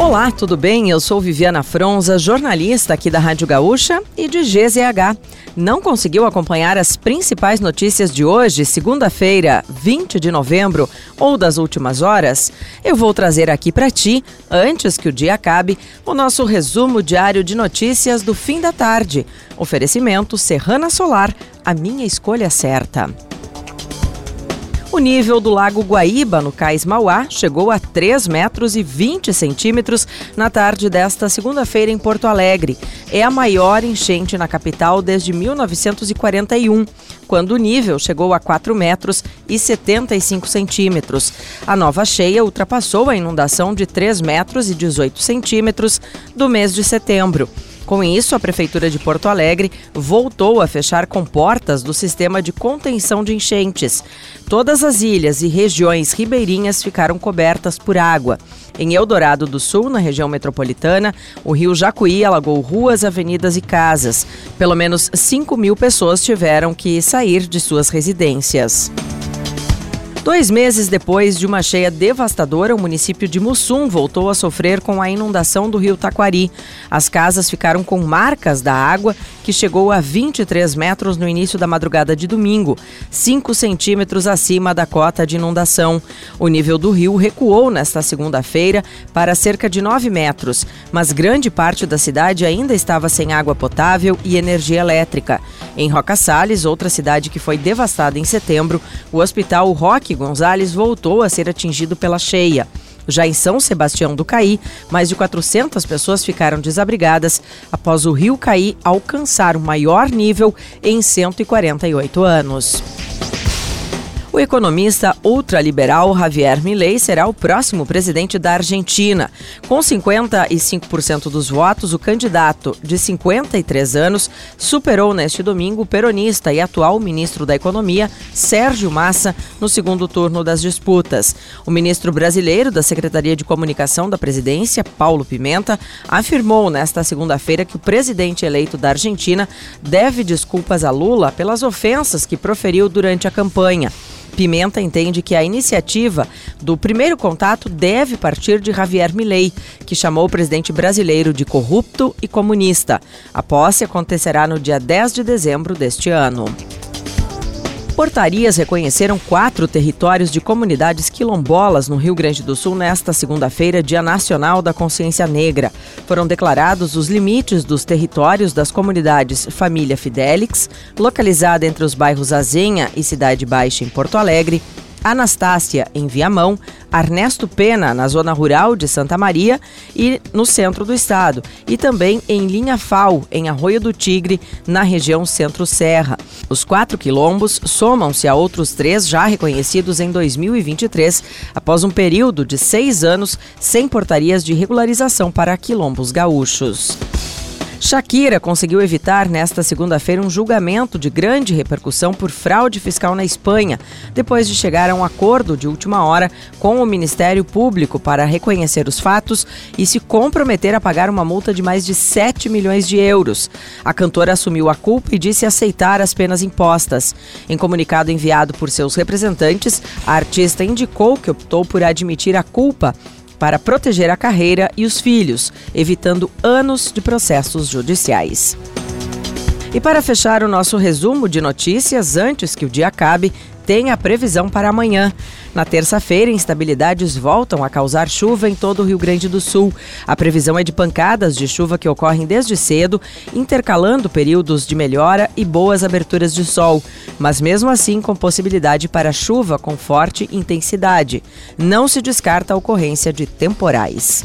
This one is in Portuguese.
Olá, tudo bem? Eu sou Viviana Fronza, jornalista aqui da Rádio Gaúcha e de GZH. Não conseguiu acompanhar as principais notícias de hoje, segunda-feira, 20 de novembro, ou das últimas horas? Eu vou trazer aqui para ti, antes que o dia acabe, o nosso resumo diário de notícias do fim da tarde. Oferecimento Serrana Solar, a minha escolha certa. O nível do Lago Guaíba, no Cais Mauá, chegou a 3 metros e 20 centímetros na tarde desta segunda-feira em Porto Alegre. É a maior enchente na capital desde 1941, quando o nível chegou a 4 metros e 75 centímetros. A nova cheia ultrapassou a inundação de 3 metros e 18 centímetros do mês de setembro. Com isso, a Prefeitura de Porto Alegre voltou a fechar comportas do sistema de contenção de enchentes. Todas as ilhas e regiões ribeirinhas ficaram cobertas por água. Em Eldorado do Sul, na região metropolitana, o rio Jacuí alagou ruas, avenidas e casas. Pelo menos 5 mil pessoas tiveram que sair de suas residências. Dois meses depois de uma cheia devastadora, o município de Mussum voltou a sofrer com a inundação do rio Taquari. As casas ficaram com marcas da água, que chegou a 23 metros no início da madrugada de domingo, 5 centímetros acima da cota de inundação. O nível do rio recuou nesta segunda-feira para cerca de 9 metros, mas grande parte da cidade ainda estava sem água potável e energia elétrica. Em Roca Salles, outra cidade que foi devastada em setembro, o hospital Roque Gonzalez voltou a ser atingido pela cheia. Já em São Sebastião do Caí, mais de 400 pessoas ficaram desabrigadas após o rio Caí alcançar o maior nível em 148 anos. O economista ultraliberal Javier Milei será o próximo presidente da Argentina. Com 55% dos votos, o candidato de 53 anos superou neste domingo o peronista e atual ministro da Economia, Sérgio Massa, no segundo turno das disputas. O ministro brasileiro da Secretaria de Comunicação da Presidência, Paulo Pimenta, afirmou nesta segunda-feira que o presidente eleito da Argentina deve desculpas a Lula pelas ofensas que proferiu durante a campanha. Pimenta entende que a iniciativa do primeiro contato deve partir de Javier Milei, que chamou o presidente brasileiro de corrupto e comunista. A posse acontecerá no dia 10 de dezembro deste ano. Portarias reconheceram quatro territórios de comunidades quilombolas no Rio Grande do Sul nesta segunda-feira, Dia Nacional da Consciência Negra. Foram declarados os limites dos territórios das comunidades Família Fidelix, localizada entre os bairros Azenha e Cidade Baixa, em Porto Alegre, Anastácia, em Viamão, Ernesto Pena, na zona rural de Santa Maria e no centro do estado, e também em Linha Fal, em Arroio do Tigre, na região Centro-Serra. Os quatro quilombos somam-se a outros três já reconhecidos em 2023, após um período de seis anos sem portarias de regularização para quilombos gaúchos. Shakira conseguiu evitar nesta segunda-feira um julgamento de grande repercussão por fraude fiscal na Espanha, depois de chegar a um acordo de última hora com o Ministério Público para reconhecer os fatos e se comprometer a pagar uma multa de mais de 7 milhões de euros. A cantora assumiu a culpa e disse aceitar as penas impostas. Em comunicado enviado por seus representantes, a artista indicou que optou por admitir a culpa para proteger a carreira e os filhos, evitando anos de processos judiciais. E para fechar o nosso resumo de notícias, antes que o dia acabe, tem a previsão para amanhã. Na terça-feira, instabilidades voltam a causar chuva em todo o Rio Grande do Sul. A previsão é de pancadas de chuva que ocorrem desde cedo, intercalando períodos de melhora e boas aberturas de sol, mas mesmo assim com possibilidade para chuva com forte intensidade. Não se descarta a ocorrência de temporais.